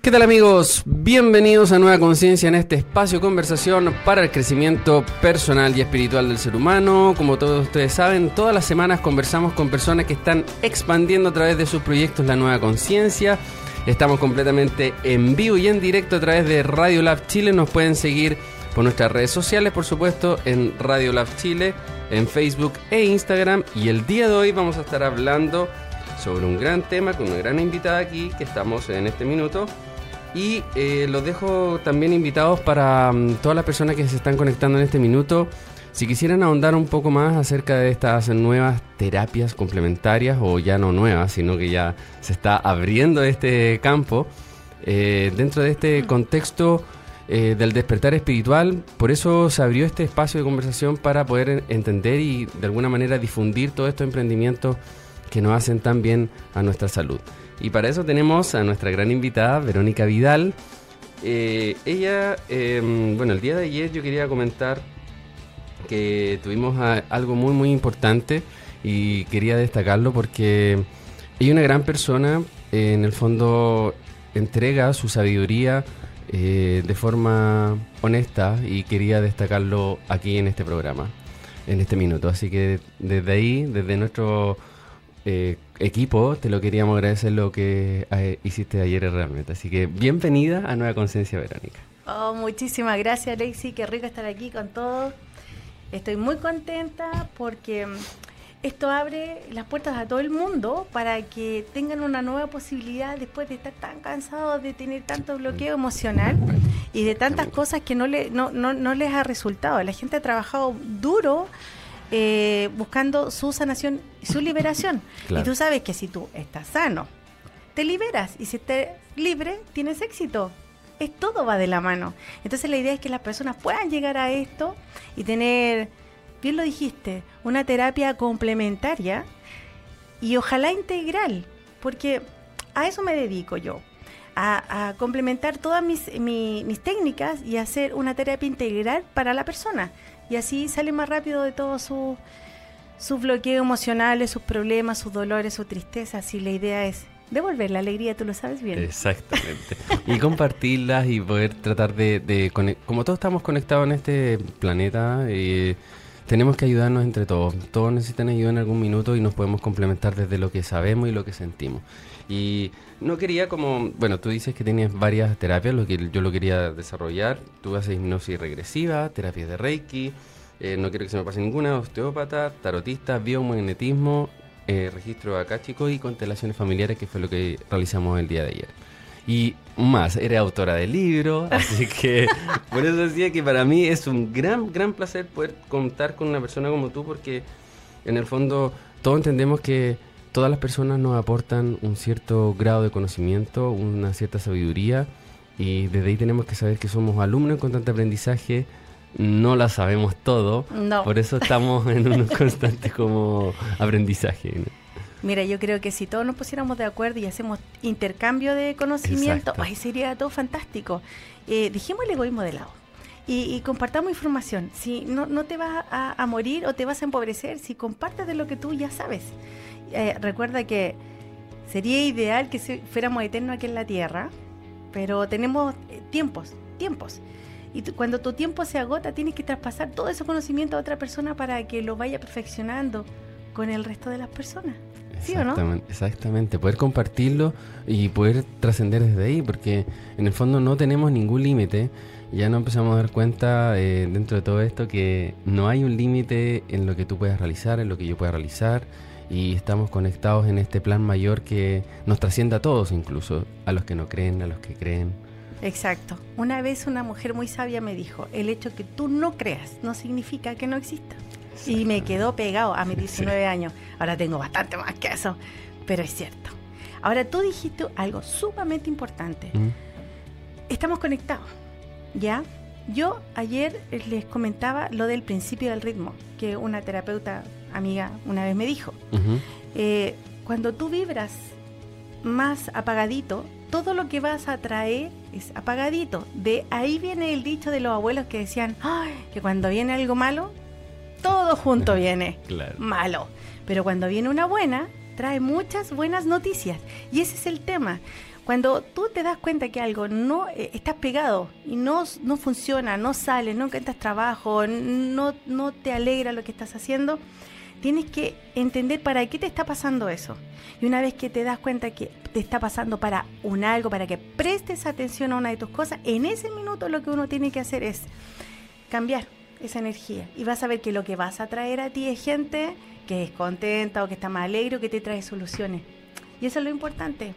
¿Qué tal amigos? Bienvenidos a Nueva Conciencia en este espacio conversación para el crecimiento personal y espiritual del ser humano. Como todos ustedes saben, todas las semanas conversamos con personas que están expandiendo a través de sus proyectos la nueva conciencia. Estamos completamente en vivo y en directo a través de Radio Lab Chile. Nos pueden seguir por nuestras redes sociales, por supuesto, en Radio Lab Chile, en Facebook e Instagram. Y el día de hoy vamos a estar hablando sobre un gran tema con una gran invitada aquí que estamos en este minuto. Y eh, los dejo también invitados para mm, todas las personas que se están conectando en este minuto. Si quisieran ahondar un poco más acerca de estas nuevas terapias complementarias, o ya no nuevas, sino que ya se está abriendo este campo, eh, dentro de este contexto eh, del despertar espiritual, por eso se abrió este espacio de conversación para poder entender y de alguna manera difundir todos estos emprendimientos que nos hacen tan bien a nuestra salud. Y para eso tenemos a nuestra gran invitada, Verónica Vidal. Eh, ella, em, bueno, el día de ayer yo quería comentar que tuvimos algo muy, muy importante y quería destacarlo porque ella es una gran persona, en el fondo entrega su sabiduría eh, de forma honesta y quería destacarlo aquí en este programa, en este minuto. Así que desde ahí, desde nuestro eh, equipo, te lo queríamos agradecer lo que eh, hiciste ayer realmente. Así que bienvenida a Nueva Conciencia Verónica. Oh, muchísimas gracias, Alexi. Qué rico estar aquí con todos. Estoy muy contenta porque mm, esto abre las puertas a todo el mundo para que tengan una nueva posibilidad después de estar tan cansados de tener tanto bloqueo emocional y de tantas cosas que no, le, no, no, no les ha resultado. La gente ha trabajado duro eh, buscando su sanación y su liberación. Y tú sabes que si tú estás sano, te liberas y si estás libre, tienes éxito. Es todo va de la mano. Entonces la idea es que las personas puedan llegar a esto y tener, bien lo dijiste, una terapia complementaria y ojalá integral, porque a eso me dedico yo. A, complementar todas mis, mis técnicas y hacer una terapia integral para la persona y así sale más rápido de todos sus su bloqueos emocionales, sus problemas, sus dolores, su tristeza. Así la idea es devolver la alegría, tú lo sabes bien. Exactamente. y compartirlas y poder tratar de, como todos estamos conectados en este planeta, eh, tenemos que ayudarnos entre todos. Todos necesitan ayuda en algún minuto y nos podemos complementar desde lo que sabemos y lo que sentimos. Y no quería como, bueno, tú dices que tienes varias terapias, lo que yo lo quería desarrollar. Tú haces hipnosis regresiva, terapias de Reiki, eh, no quiero que se me pase ninguna, osteópata, tarotista, biomagnetismo, eh, registro acáchico y constelaciones familiares, que fue lo que realizamos el día de ayer. Y más, eres autora de libros, así que por eso decía que para mí es un gran, gran placer poder contar con una persona como tú, porque en el fondo todos entendemos que todas las personas nos aportan un cierto grado de conocimiento, una cierta sabiduría y desde ahí tenemos que saber que somos alumnos en constante aprendizaje, no la sabemos todo, por eso estamos en un constante como aprendizaje. Mira, yo creo que si todos nos pusiéramos de acuerdo y hacemos intercambio de conocimiento, ahí sería todo fantástico. Eh, dejemos el egoísmo de lado. Y, compartamos información. Si no, no te vas a, morir o te vas a empobrecer, si compartes de lo que tú ya sabes. Eh, recuerda que sería ideal que fuéramos eternos aquí en la Tierra, pero tenemos eh, tiempos, tiempos. Y cuando tu tiempo se agota, tienes que traspasar todo ese conocimiento a otra persona para que lo vaya perfeccionando con el resto de las personas. ¿Sí o no? Exactamente, poder compartirlo y poder trascender desde ahí, porque en el fondo no tenemos ningún límite. Ya no empezamos a dar cuenta eh, dentro de todo esto que no hay un límite en lo que tú puedas realizar, en lo que yo pueda realizar, y estamos conectados en este plan mayor que nos trasciende a todos, incluso a los que no creen, a los que creen. Exacto. Una vez una mujer muy sabia me dijo, el hecho que tú no creas no significa que no exista. Y me quedó pegado a mis 19 años. Ahora tengo bastante más que eso, pero es cierto. Ahora tú dijiste algo sumamente importante. Estamos conectados, ¿ya? Yo ayer les comentaba lo del principio del ritmo, que una terapeuta amiga una vez me dijo. Eh, cuando tú vibras más apagadito, todo lo que vas a traer es apagadito. De ahí viene el dicho de los abuelos que decían, que cuando viene algo malo, todo junto viene malo. Pero cuando viene una buena, trae muchas buenas noticias. Y ese es el tema. Cuando tú te das cuenta que algo no eh, estás pegado y no, no funciona, no sale, no encuentras trabajo, no, no te alegra lo que estás haciendo, tienes que entender para qué te está pasando eso. Y una vez que te das cuenta que te está pasando para un algo, para que prestes atención a una de tus cosas, en ese minuto lo que uno tiene que hacer es cambiar esa energía. Y vas a ver que lo que vas a traer a ti es gente que es contenta o que está más alegre o que te trae soluciones. Y eso es lo importante.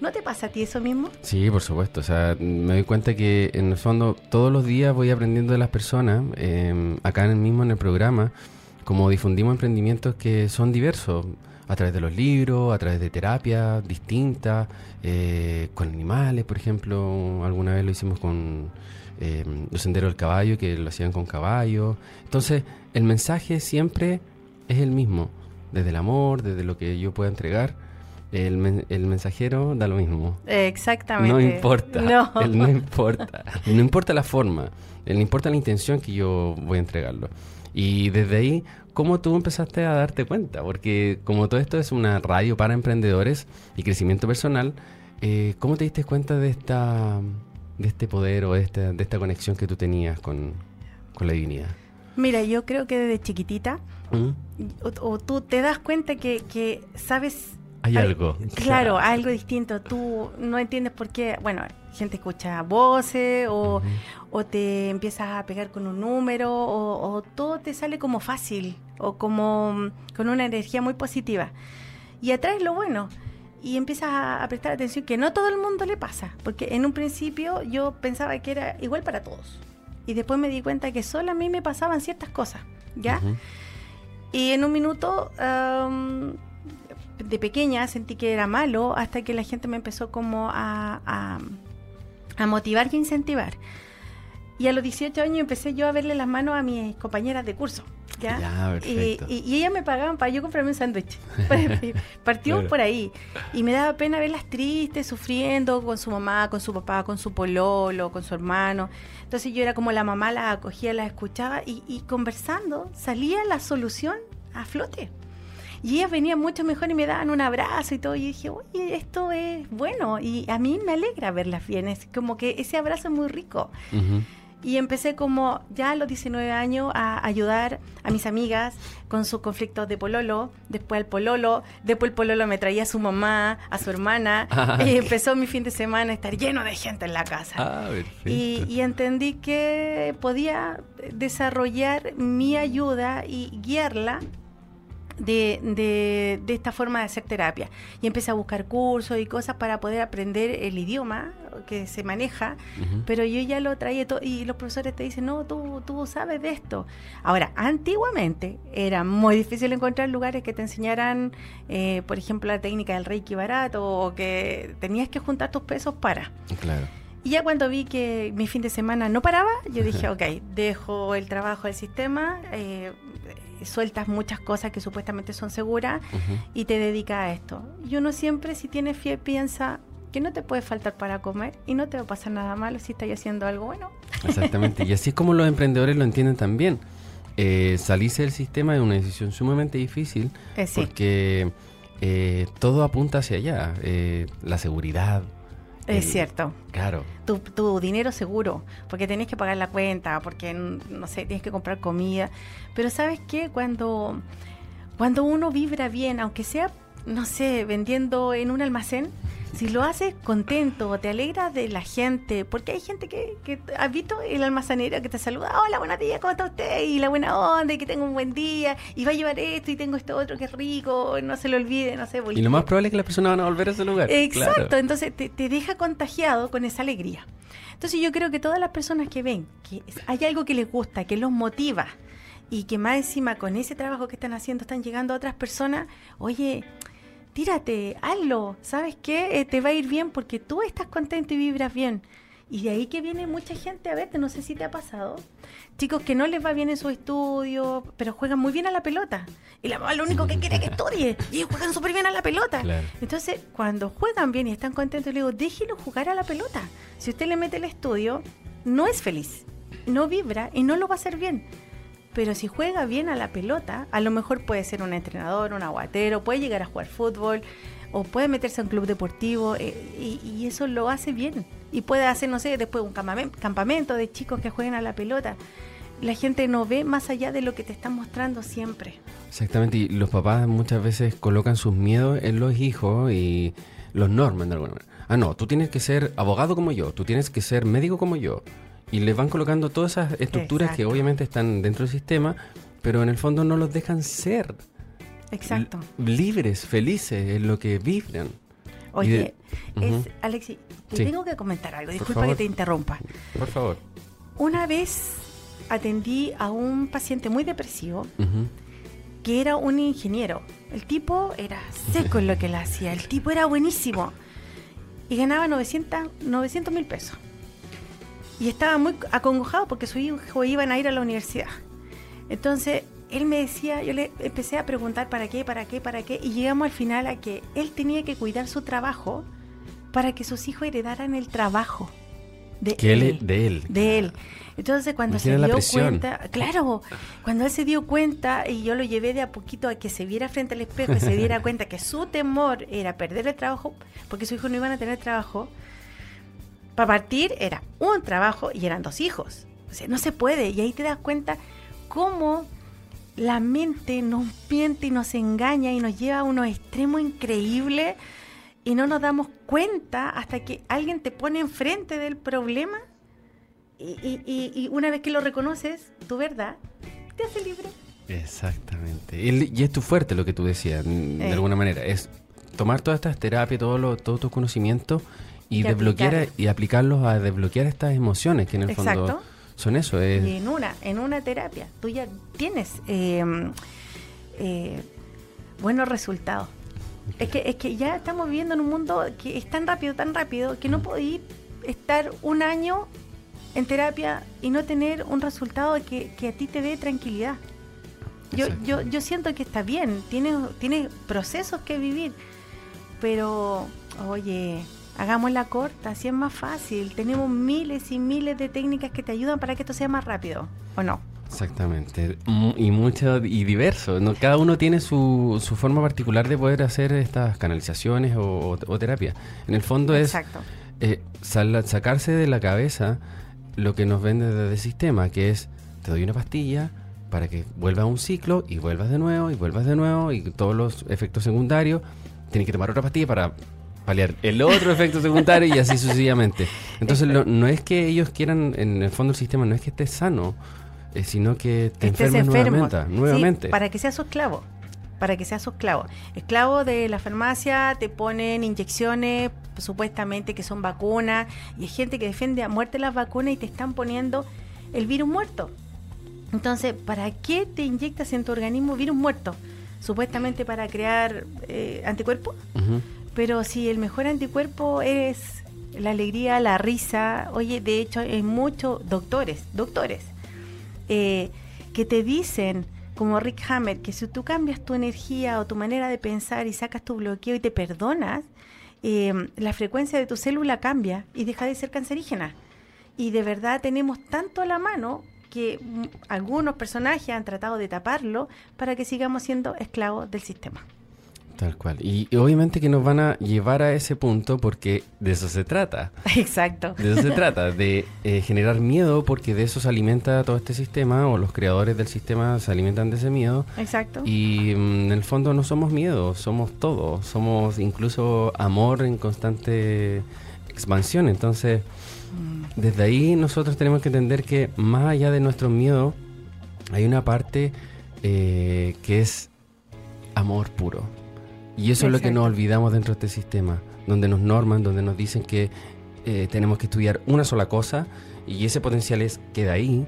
¿No te pasa a ti eso mismo? Sí, por supuesto. O sea, me doy cuenta que en el fondo todos los días voy aprendiendo de las personas, eh, acá en el mismo en el programa, como difundimos emprendimientos que son diversos, a través de los libros, a través de terapias distintas, eh, con animales, por ejemplo, alguna vez lo hicimos con eh, los senderos del caballo, que lo hacían con caballo. Entonces, el mensaje siempre es el mismo, desde el amor, desde lo que yo pueda entregar. El, el mensajero da lo mismo. Exactamente. No importa. No. no importa. No importa la forma. No importa la intención que yo voy a entregarlo. Y desde ahí, ¿cómo tú empezaste a darte cuenta? Porque como todo esto es una radio para emprendedores y crecimiento personal, eh, ¿cómo te diste cuenta de esta de este poder o de esta, de esta conexión que tú tenías con, la divinidad? Mira, yo creo que desde chiquitita, ¿Mm? o, tú te das cuenta que, que sabes... Hay algo. Claro, algo distinto. Tú no entiendes por qué, bueno, gente escucha voces o, o te empiezas a pegar con un número o, todo te sale como fácil o como mm, con una energía muy positiva. Y atraes lo bueno y empiezas a, prestar atención que no todo el mundo le pasa, porque en un principio yo pensaba que era igual para todos y después me di cuenta que solo a mí me pasaban ciertas cosas, ¿ya? Y en un minuto de pequeña sentí que era malo hasta que la gente me empezó como a, a motivar y a incentivar. Y a los 18 años empecé yo a verle las manos a mis compañeras de curso. ¿ya? y, y, ellas me pagaban para yo comprarme un sándwich. Partimos por ahí. Y me daba pena verlas tristes, sufriendo con su mamá, con su papá, con su pololo, con su hermano. Entonces yo era como la mamá, la acogía, la escuchaba y, y conversando salía la solución a flote. Y ellas venían mucho mejor y me daban un abrazo y todo. Y dije, oye, esto es bueno. Y a mí me alegra verlas bien. Es como que ese abrazo es muy rico. Y empecé como ya a los 19 años a ayudar a mis amigas con sus conflictos de pololo, después el pololo, después el pololo me traía a su mamá, a su hermana, ah, y empezó mi fin de semana a estar lleno de gente en la casa. Ah, y, y entendí que podía desarrollar mi ayuda y guiarla de, de, de, esta forma de hacer terapia. Y empecé a buscar cursos y cosas para poder aprender el idioma que se maneja, pero yo ya lo traía todo, y los profesores te dicen, no, tú, tú sabes de esto. Ahora, antiguamente era muy difícil encontrar lugares que te enseñaran, eh, por ejemplo, la técnica del reiki barato o que tenías que juntar tus pesos para. Claro. Y ya cuando vi que mi fin de semana no paraba, yo dije, ok, dejo el trabajo del sistema, eh, sueltas muchas cosas que supuestamente son seguras y te dedicas a esto. Y uno siempre, si tiene fe, piensa que no te puede faltar para comer y no te va a pasar nada malo si estás haciendo algo bueno. Exactamente, y así es como los emprendedores lo entienden también. Eh, salirse del sistema es una decisión sumamente difícil eh, porque eh, todo apunta hacia allá, la seguridad, es cierto. Claro. Tu, tu, dinero seguro, porque tenés que pagar la cuenta, porque, no sé, tienes que comprar comida. Pero ¿sabes qué? Cuando, cuando uno vibra bien, aunque sea, no sé, vendiendo en un almacén, si lo haces contento, te alegra de la gente, porque hay gente que, que has visto el almacenero que te saluda, hola, buenos días, ¿cómo está usted? Y la buena onda, y que tenga un buen día, y va a llevar esto, y tengo esto otro que es rico, no se lo olvide, no sé. Y lo más probable es que las personas van a volver a ese lugar. Exacto, entonces te, te deja contagiado con esa alegría. Entonces yo creo que todas las personas que ven que hay algo que les gusta, que los motiva, y que más encima con ese trabajo que están haciendo están llegando a otras personas, oye, tírate, hazlo, ¿sabes qué? Eh, te va a ir bien porque tú estás contento y vibras bien. Y de ahí que viene mucha gente a verte, no sé si te ha pasado. Chicos que no les va bien en su estudio, pero juegan muy bien a la pelota. Y la mamá lo único que quiere es que estudie. Y ellos juegan súper bien a la pelota. Entonces, cuando juegan bien y están contentos, le digo, déjelo jugar a la pelota. Si usted le mete el estudio, no es feliz, no vibra y no lo va a hacer bien pero si juega bien a la pelota, a lo mejor puede ser un entrenador, un aguatero, puede llegar a jugar fútbol o puede meterse a un club deportivo eh, y, y eso lo hace bien. Y puede hacer, no sé, después un campamen- campamento de chicos que jueguen a la pelota. La gente no ve más allá de lo que te están mostrando siempre. Exactamente, y los papás muchas veces colocan sus miedos en los hijos y los norman de alguna manera. Ah, no, tú tienes que ser abogado como yo, tú tienes que ser médico como yo. Y les van colocando todas esas estructuras que obviamente están dentro del sistema, pero en el fondo no los dejan ser Exacto. libres, felices, en lo que vibran. Oye, es, Alexi, te Sí. tengo que comentar algo. Disculpa que te interrumpa. Por favor. Una vez atendí a un paciente muy depresivo que era un ingeniero. El tipo era seco en lo que él hacía. El tipo era buenísimo. Y ganaba 900 mil pesos. Y estaba muy acongojado porque su hijo iban a ir a la universidad. Entonces, él me decía, yo le empecé a preguntar para qué, para qué, para qué. Y llegamos al final a que él tenía que cuidar su trabajo para que sus hijos heredaran el trabajo. De Que él, de él. de él. Entonces cuando se dio cuenta, claro, cuando él se dio cuenta y yo lo llevé de a poquito a que se viera frente al espejo y se diera cuenta que su temor era perder el trabajo, porque sus hijos no iban a tener trabajo, para partir era un trabajo y eran dos hijos. O sea, no se puede. Y ahí te das cuenta cómo la mente nos miente y nos engaña y nos lleva a unos extremos increíbles y no nos damos cuenta hasta que alguien te pone enfrente del problema y, y- y- y una vez que lo reconoces, tu verdad, te hace libre. Exactamente. El- y es tu fuerte lo que tú decías, de Eh. alguna manera. Es tomar todas estas terapias, todos los todos tus conocimientos y, desbloquear y aplicarlos a desbloquear estas emociones que en el fondo Exacto. son eso. Es, Y en una, en una terapia, tú ya tienes eh, eh, buenos resultados. Es que, es que ya estamos viviendo en un mundo que es tan rápido, tan rápido, que no podéis estar un año en terapia y no tener un resultado que, que a ti te dé tranquilidad. Yo, yo, yo siento que está bien, tienes, tienes procesos que vivir, pero oye, hagamos la corta, así es más fácil. Tenemos miles y miles de técnicas que te ayudan para que esto sea más rápido, ¿o no? Exactamente. Y mucho y diverso. ¿no? Cada uno tiene su, su forma particular de poder hacer estas canalizaciones o, o- terapia. En el fondo es eh, sal- sacarse de la cabeza lo que nos vende desde el sistema, que es te doy una pastilla para que vuelva a un ciclo y vuelvas de nuevo y vuelvas de nuevo y todos los efectos secundarios. Tienes que tomar otra pastilla para paliar el otro efecto secundario y así sucesivamente. Entonces lo- no es que ellos quieran, en el fondo el sistema no es que estés sano, eh, sino que te enfermo. nuevamente. Sí, nuevamente. para que seas su esclavo. Para que seas su esclavo. Esclavo de la farmacia, te ponen inyecciones, supuestamente que son vacunas, y hay gente que defiende a muerte las vacunas y te están poniendo el virus muerto. Entonces, ¿para qué te inyectas en tu organismo virus muerto? Supuestamente para crear eh, anticuerpos. Ujú. Pero si el mejor anticuerpo es la alegría, la risa, oye, de hecho hay muchos doctores, doctores, eh, que te dicen, como Rick Hammer, que si tú cambias tu energía o tu manera de pensar y sacas tu bloqueo y te perdonas, eh, la frecuencia de tu célula cambia y deja de ser cancerígena. Y de verdad tenemos tanto a la mano que mm, algunos personajes han tratado de taparlo para que sigamos siendo esclavos del sistema. Tal cual. Y, y obviamente que nos van a llevar a ese punto porque de eso se trata. Exacto. De eso se trata, de eh, generar miedo porque de eso se alimenta todo este sistema o los creadores del sistema se alimentan de ese miedo. Exacto. Y mm, en el fondo no somos miedo, somos todo, somos incluso amor en constante expansión. Entonces, desde ahí nosotros tenemos que entender que más allá de nuestro miedo, hay una parte eh, que es amor puro. Y eso es lo que nos olvidamos dentro de este sistema, donde nos norman, donde nos dicen que eh, tenemos que estudiar una sola cosa y ese potencial es queda ahí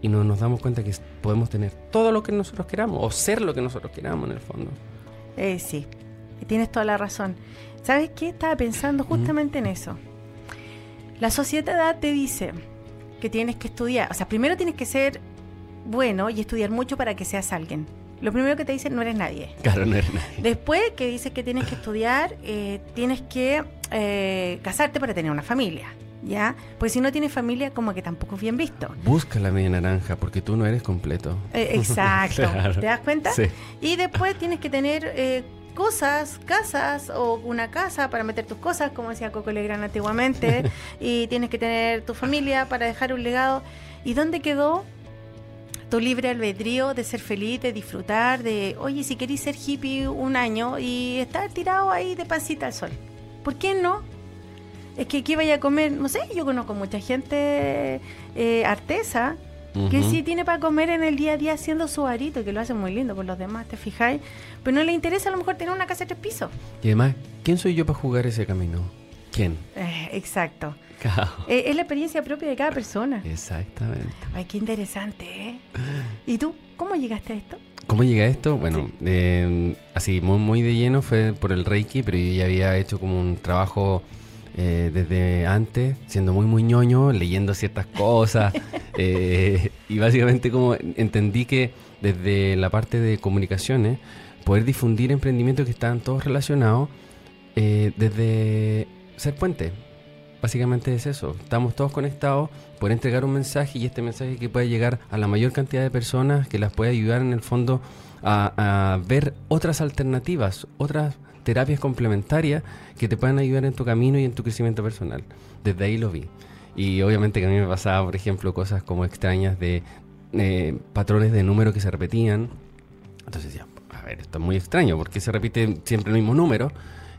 y no nos damos cuenta que podemos tener todo lo que nosotros queramos o ser lo que nosotros queramos en el fondo. Eh, sí, tienes toda la razón. ¿Sabes qué? Estaba pensando justamente en eso. La sociedad te dice que tienes que estudiar, o sea, primero tienes que ser bueno y estudiar mucho para que seas alguien. Lo primero que te dicen, no eres nadie. Claro, no es nadie. Después que dices que tienes que estudiar, eh, tienes que eh, casarte para tener una familia, ¿ya? Pues si no tienes familia, como que tampoco es bien visto. Busca la media naranja porque tú no eres completo. Eh, exacto. Claro. ¿Te das cuenta? Sí. Y después tienes que tener cosas, casas o una casa para meter tus cosas, como decía Coco Legrand antiguamente, y tienes que tener tu familia para dejar un legado. ¿Y dónde quedó tu libre albedrío de ser feliz, de disfrutar, de, oye, si querís ser hippie un año y estar tirado ahí de pasita al sol? ¿Por qué no? Es que aquí vaya a comer, no sé, yo conozco mucha gente eh, artesa que sí tiene para comer en el día a día haciendo su arito, que lo hace muy lindo por los demás, ¿te fijáis? Pero no le interesa a lo mejor tener una casa de tres pisos. Y además, ¿quién soy yo para jugar ese camino? ¿Quién? Eh, exacto. Eh, es la experiencia propia de cada persona. Exactamente. Ay, qué interesante, ¿eh? ¿Y tú, cómo llegaste a esto? ¿Cómo llegué a esto? Bueno, eh, así muy, muy de lleno fue por el Reiki, pero yo ya había hecho como un trabajo eh, desde antes, siendo muy, muy ñoño, leyendo ciertas cosas. y básicamente como entendí que desde la parte de comunicaciones, poder difundir emprendimientos que estaban todos relacionados desde ser puente básicamente es eso. Estamos todos conectados por entregar un mensaje y este mensaje que puede llegar a la mayor cantidad de personas, que las puede ayudar en el fondo a, ver otras alternativas, otras terapias complementarias que te puedan ayudar en tu camino y en tu crecimiento personal. Desde ahí lo vi. Y obviamente que a mí me pasaba, por ejemplo, cosas como extrañas de eh, patrones de números que se repetían. Entonces decía, a ver, esto es muy extraño, porque se repite siempre el mismo número?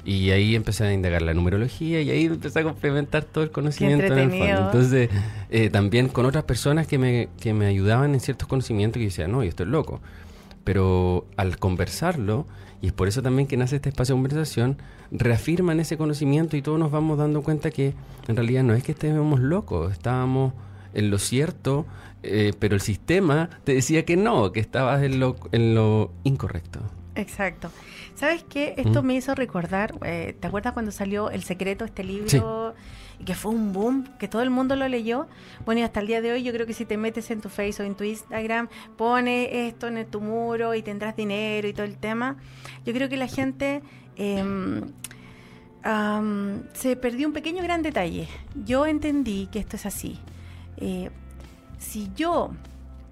Y ahí empecé a indagar la numerología y ahí empecé a complementar todo el conocimiento en el fondo. Entonces, eh, también con otras personas que me, que me ayudaban en ciertos conocimientos y decía, no, yo estoy loco. Pero al conversarlo, y es por eso también que nace este espacio de conversación, reafirman ese conocimiento y todos nos vamos dando cuenta que en realidad no es que estemos locos, estábamos en lo cierto, eh, pero el sistema te decía que no, que estabas en lo, en lo incorrecto. Exacto. ¿Sabes qué? Esto me hizo recordar, eh, ¿te acuerdas cuando salió El Secreto, este libro? Y que fue un boom, que todo el mundo lo leyó. Bueno, y hasta el día de hoy yo creo que si te metes en tu Facebook o en tu Instagram, pones esto en tu muro y tendrás dinero y todo el tema. Yo creo que la gente... Em, se perdió un pequeño gran detalle. Yo entendí que esto es así. Eh, si yo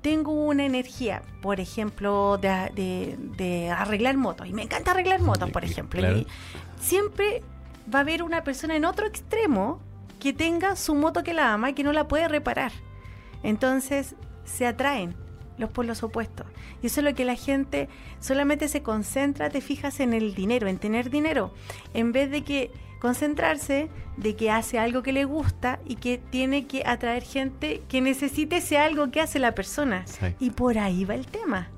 tengo una energía, por ejemplo, de, arreglar motos, y me encanta arreglar motos, por ejemplo, y siempre va a haber una persona en otro extremo que tenga su moto que la ama y que no la puede reparar. Entonces se atraen los polos opuestos. Y eso es lo que la gente solamente se concentra, te fijas en el dinero, en tener dinero, en vez de que concentrarse de que hace algo que le gusta y que tiene que atraer gente que necesite ese algo que hace la persona. Y por ahí va el tema.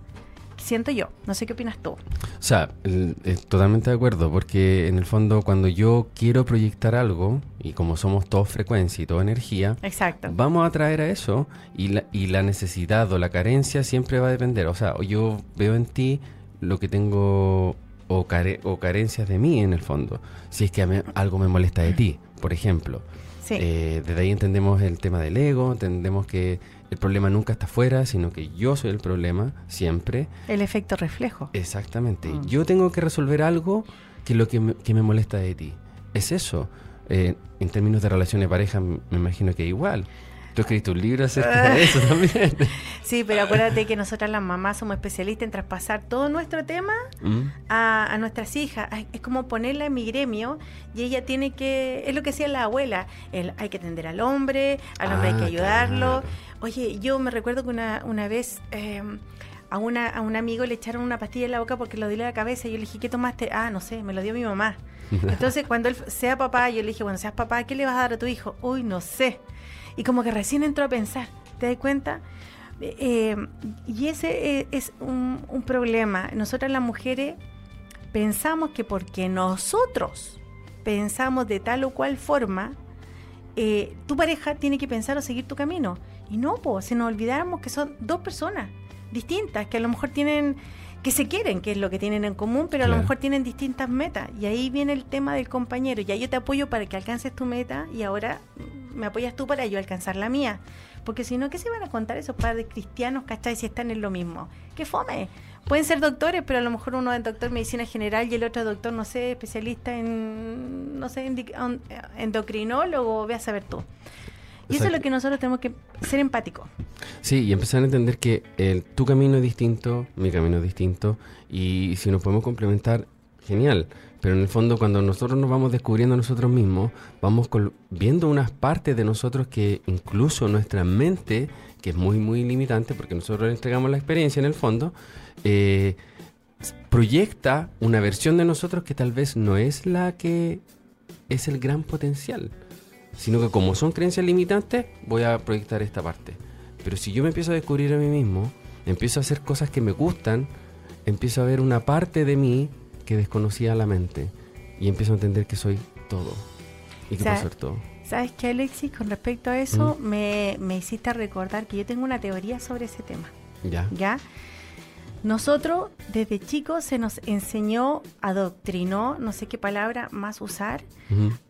Siento yo, no sé qué opinas tú. O sea, totalmente de acuerdo, porque en el fondo cuando yo quiero proyectar algo, y como somos todos frecuencia y toda energía, Exacto. vamos a atraer a eso y la, y la necesidad o la carencia siempre va a depender. O sea, yo veo en ti lo que tengo o, o carencias de mí en el fondo, si es que algo me molesta de ti, por ejemplo. Eh, desde ahí entendemos el tema del ego, entendemos que el problema nunca está afuera, sino que yo soy el problema siempre. El efecto reflejo. Exactamente. Mm. Yo tengo que resolver algo que lo que me, que me molesta de ti. Es eso. Eh, en términos de relaciones de pareja, me imagino que igual. Tú escribiste un libro acerca de eso también. Sí, pero acuérdate que nosotras las mamás somos especialistas en traspasar todo nuestro tema mm. a, nuestras hijas. Es como ponerla en mi gremio y ella tiene que, es lo que decía la abuela, el, hay que atender al hombre, al hombre hay que ah, ayudarlo. Oye, yo me recuerdo que una, una vez... Em, a, una, a un amigo le echaron una pastilla en la boca porque lo dio la cabeza y yo le dije, ¿qué tomaste? Ah, no sé, me lo dio mi mamá. Entonces, cuando él sea papá, yo le dije, bueno, seas papá, ¿qué le vas a dar a tu hijo? Uy, no sé y como que recién entró a pensar, ¿te das cuenta? Eh, y ese eh, es un, problema. Nosotras las mujeres pensamos que porque nosotros pensamos de tal o cual forma, eh, tu pareja tiene que pensar o seguir tu camino. Y no, pues, si nos olvidáramos que son dos personas distintas, que a lo mejor tienen, que se quieren, que es lo que tienen en común, pero a lo mejor tienen distintas metas. Y ahí viene el tema del compañero. Ya yo te apoyo para que alcances tu meta y ahora me apoyas tú para yo alcanzar la mía. Porque si no, ¿qué se van a contar esos padres cristianos, cachai, si están en lo mismo? ¡Qué fome! Pueden ser doctores, pero a lo mejor uno es doctor en medicina general y el otro doctor, no sé, especialista en, no sé, endocrinólogo, ve a saber tú. Y eso es lo que nosotros tenemos que ser empáticos. Sí, y empezar a entender que el, tu camino es distinto, mi camino es distinto, y si nos podemos complementar, genial. Pero en el fondo cuando nosotros nos vamos descubriendo nosotros mismos, vamos viendo unas partes de nosotros que incluso nuestra mente, que es muy, muy limitante, porque nosotros le entregamos la experiencia en el fondo, eh, proyecta una versión de nosotros que tal vez no es la que es el gran potencial, sino que como son creencias limitantes, voy a proyectar esta parte. Pero si yo me empiezo a descubrir a mí mismo, empiezo a hacer cosas que me gustan, empiezo a ver una parte de mí que desconocía la mente y empiezo a entender que soy todo y que puedo ser todo. ¿Sabes qué, Alexis? Con respecto a eso, me, me hiciste recordar que yo tengo una teoría sobre ese tema. Ya. ¿Ya? Nosotros desde chicos se nos enseñó, adoctrinó, no sé qué palabra más usar,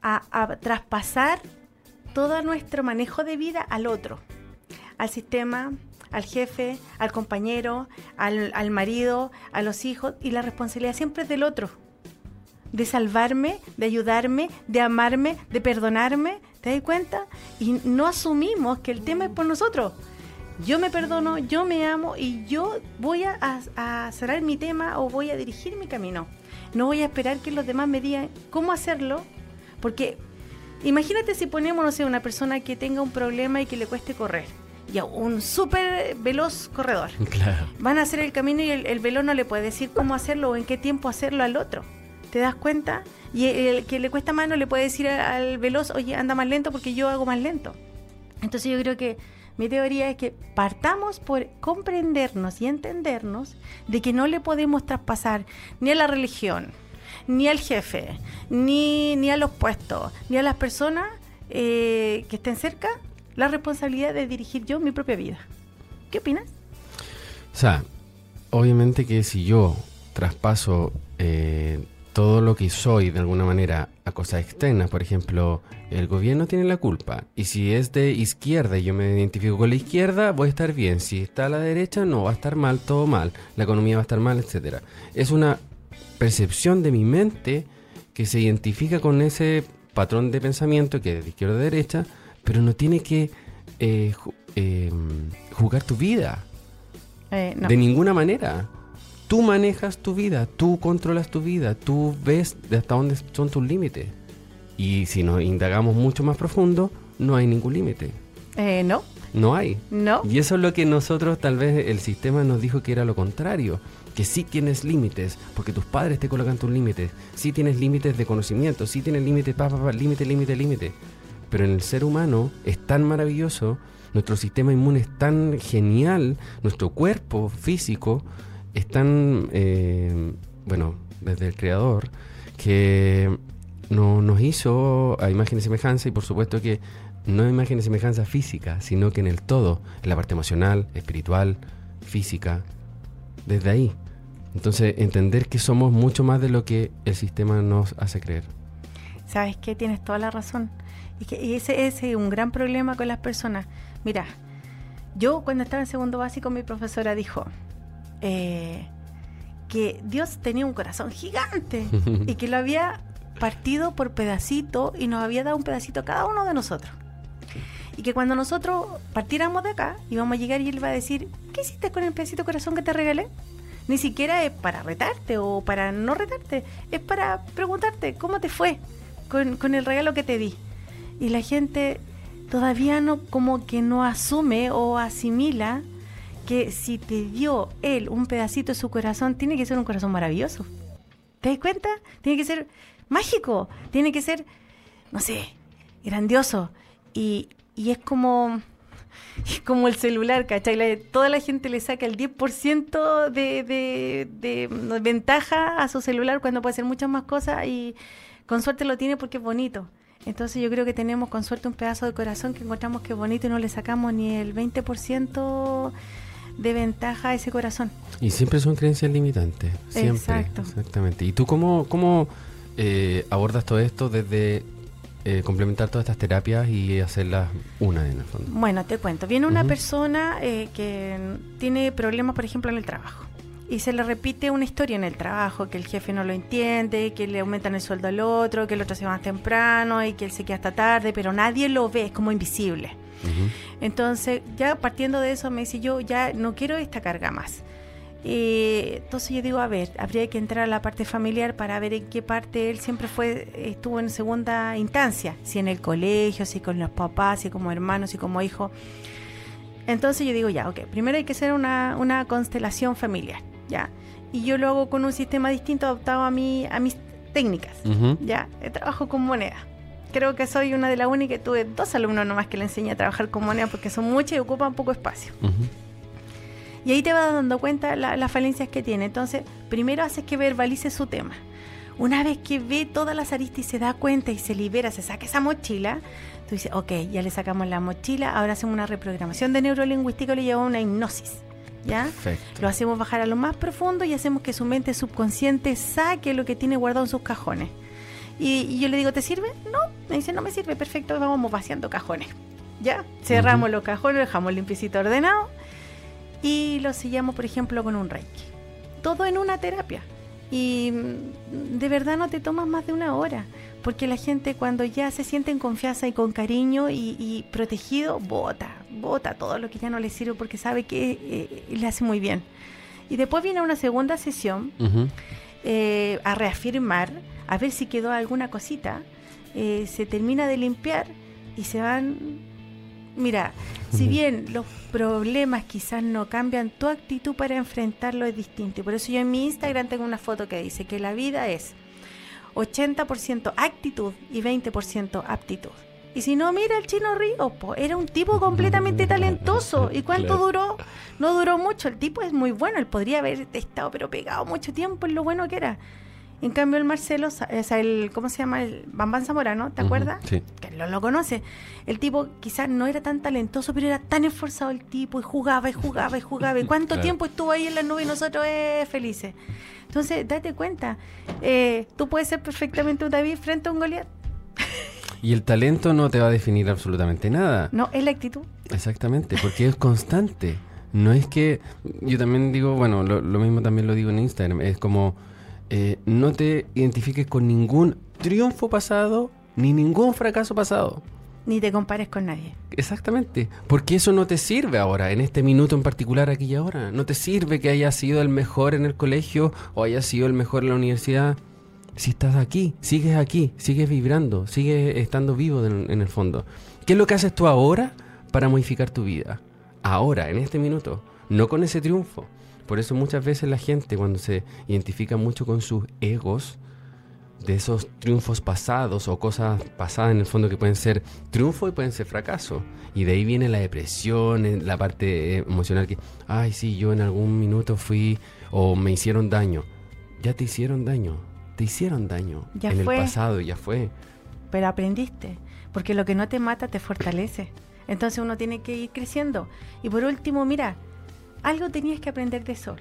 a, traspasar todo nuestro manejo de vida al otro, al sistema, al jefe, al compañero, al, marido, a los hijos, y la responsabilidad siempre es del otro, de salvarme, de ayudarme, de amarme, de perdonarme, ¿te das cuenta? Y no asumimos que el tema es por nosotros yo me perdono, yo me amo y yo voy a, cerrar mi tema o voy a dirigir mi camino. No voy a esperar que los demás me digan cómo hacerlo, porque imagínate si ponemos, no sé, una persona que tenga un problema y que le cueste correr. Ya, un súper veloz corredor. Claro. Van a hacer el camino y el, veloz no le puede decir cómo hacerlo o en qué tiempo hacerlo al otro. ¿Te das cuenta? Y el, que le cuesta más no le puede decir al veloz, oye, anda más lento porque yo hago más lento. Entonces yo creo que mi teoría es que partamos por comprendernos y entendernos de que no le podemos traspasar ni a la religión, ni al jefe, ni, ni a los puestos, ni a las personas eh, que estén cerca la responsabilidad de dirigir yo mi propia vida. ¿Qué opinas? O sea, obviamente que si yo traspaso eh, todo lo que soy de alguna manera a cosas externas. Por ejemplo, el gobierno tiene la culpa. Y si es de izquierda y yo me identifico con la izquierda, voy a estar bien. Si está a la derecha, no, va a estar mal, todo mal. La economía va a estar mal, etcétera. Es una percepción de mi mente que se identifica con ese patrón de pensamiento que es de izquierda a derecha, pero no tiene que eh, eh, jugar tu vida. Eh, de ninguna manera tú manejas tu vida, tú controlas tu vida, tú ves de hasta dónde son tus límites. Y si nos indagamos mucho más profundo, no hay ningún límite. Eh, no. No hay. No. Y eso es lo que nosotros, tal vez el sistema nos dijo que era lo contrario. Que sí tienes límites, porque tus padres te colocan tus límites. Sí tienes límites de conocimiento, sí tienes límites, pa, pa, límite, límite, límite. Pero en el ser humano es tan maravilloso, nuestro sistema inmune es tan genial, nuestro cuerpo físico es tan, eh, bueno, desde el creador, que no, nos hizo a imagen y semejanza y por supuesto que no imagen y semejanza física, sino que en el todo, en la parte emocional, espiritual, física, desde ahí. Entonces, entender que somos mucho más de lo que el sistema nos hace creer. ¿Sabes qué? Tienes toda la razón. Y que ese, ese es un gran problema con las personas. Mira, yo cuando estaba en segundo básico, mi profesora dijo, eh, que Dios tenía un corazón gigante y que lo había partido por pedacito y nos había dado un pedacito a cada uno de nosotros. Y que cuando nosotros partiéramos de acá, íbamos a llegar y él iba a decir, ¿qué hiciste con el pedacito corazón que te regalé? Ni siquiera es para retarte o para no retarte, es para preguntarte cómo te fue con, con el regalo que te di. Y la gente todavía no como que no asume o asimila que si te dio él un pedacito de su corazón, tiene que ser un corazón maravilloso. ¿Te das cuenta? Tiene que ser mágico, tiene que ser, no sé, grandioso. Y, y es como, como el celular, ¿cachai? toda la gente le saca el 10% de, de, de ventaja a su celular cuando puede hacer muchas más cosas y con suerte lo tiene porque es bonito. Entonces yo creo que tenemos con suerte un pedazo de corazón que encontramos que es bonito y no le sacamos ni el 20% de ventaja a ese corazón. Y siempre son creencias limitantes. Siempre. Exacto. Exactamente. ¿Y tú cómo, cómo eh, abordas todo esto desde eh, complementar todas estas terapias y hacerlas una en el fondo? Bueno, te cuento. Viene una persona eh, que tiene problemas, por ejemplo, en el trabajo. Y se le repite una historia en el trabajo, que el jefe no lo entiende, que le aumentan el sueldo al otro, que el otro se va más temprano y que él se queda hasta tarde, pero nadie lo ve, es como invisible. Entonces, ya partiendo de eso, me dice yo, ya no quiero esta carga más. Eh, entonces yo digo, a ver, habría que entrar a la parte familiar para ver en qué parte él siempre fue, estuvo en segunda instancia, si en el colegio, si con los papás, si como hermanos, si como hijo. Entonces yo digo, ya, ok, primero hay que hacer una, una constelación familiar, ¿ya? Y yo lo hago con un sistema distinto adaptado a, mí, a mis técnicas, ¿ya? Trabajo con moneda. Creo que soy una de las únicas, tuve dos alumnos nomás que le enseñé a trabajar con moneda porque son muchas y ocupan poco espacio. Y ahí te vas dando cuenta las falencias que tiene. Entonces, primero haces que verbalice su tema. Una vez que ve todas las aristas y se da cuenta y se libera, se saca esa mochila, tú dices, ok, ya le sacamos la mochila, ahora hacemos una reprogramación de neurolingüístico y le llevamos una hipnosis. ¿Ya? Lo hacemos bajar a lo más profundo y hacemos que su mente subconsciente saque lo que tiene guardado en sus cajones. Y, yo le digo, ¿te sirve? No, me dice, no me sirve, perfecto, vamos vaciando cajones. ¿Ya? Cerramos los cajones, dejamos limpiecito ordenado y lo sellamos, por ejemplo, con un reiki. Todo en una terapia. Y mm, de verdad no te tomas más de una hora, porque la gente cuando ya se siente en confianza y con cariño y, protegido, bota, bota todo lo que ya no le sirve porque sabe que eh, le hace muy bien. Y después viene una segunda sesión eh, a reafirmar, a ver si quedó alguna cosita. Eh, se termina de limpiar y se van Mira, si bien los problemas quizás no cambian, tu actitud para enfrentarlo es distinta. por eso yo en mi Instagram tengo una foto que dice que la vida es 80% actitud y 20% aptitud. Y si no, mira el chino Río, era un tipo completamente talentoso. ¿Y cuánto duró? No duró mucho. El tipo es muy bueno. Él podría haber estado, pero pegado mucho tiempo en lo bueno que era. En cambio, el Marcelo, o sea, el, ¿cómo se llama? El Bambán Zamorano, ¿te acuerdas? Sí. Que lo, lo conoce. El tipo quizás no era tan talentoso, pero era tan esforzado el tipo y jugaba y jugaba y jugaba. ¿Y cuánto tiempo estuvo ahí en la nube y nosotros eh, felices? Entonces, date cuenta, eh, tú puedes ser perfectamente un David frente a un Goliat. Y el talento no te va a definir absolutamente nada. No, es la actitud. Exactamente, porque es constante. No es que, yo también digo, bueno, lo, lo mismo también lo digo en Instagram, es como eh, no te identifiques con ningún triunfo pasado ni ningún fracaso pasado. Ni te compares con nadie. Exactamente, porque eso no te sirve ahora, en este minuto en particular, aquí y ahora. No te sirve que hayas sido el mejor en el colegio o hayas sido el mejor en la universidad. Si estás aquí, sigues aquí, sigues vibrando, sigues estando vivo en, en el fondo. ¿Qué es lo que haces tú ahora para modificar tu vida? Ahora, en este minuto, no con ese triunfo. Por eso muchas veces la gente cuando se identifica mucho con sus egos, de esos triunfos pasados o cosas pasadas en el fondo que pueden ser triunfo y pueden ser fracaso. Y de ahí viene la depresión, la parte emocional que, ay, sí, yo en algún minuto fui o me hicieron daño. Ya te hicieron daño, te hicieron daño ya en fue. el pasado, ya fue. Pero aprendiste, porque lo que no te mata te fortalece. Entonces uno tiene que ir creciendo. Y por último, mira, algo tenías que aprender de sol.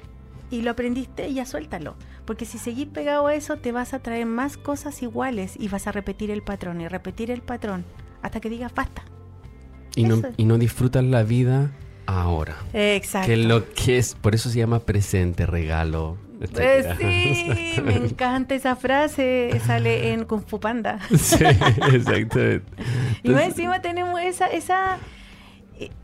Y lo aprendiste y ya suéltalo. Porque si seguís pegado a eso, te vas a traer más cosas iguales y vas a repetir el patrón y repetir el patrón hasta que digas basta. Y no, y no disfrutas la vida ahora. Exacto. Que lo que es, por eso se llama presente, regalo. Pues sí, me encanta esa frase, sale en Kung Fu Panda. Sí, exactamente. y más encima tenemos esa, esa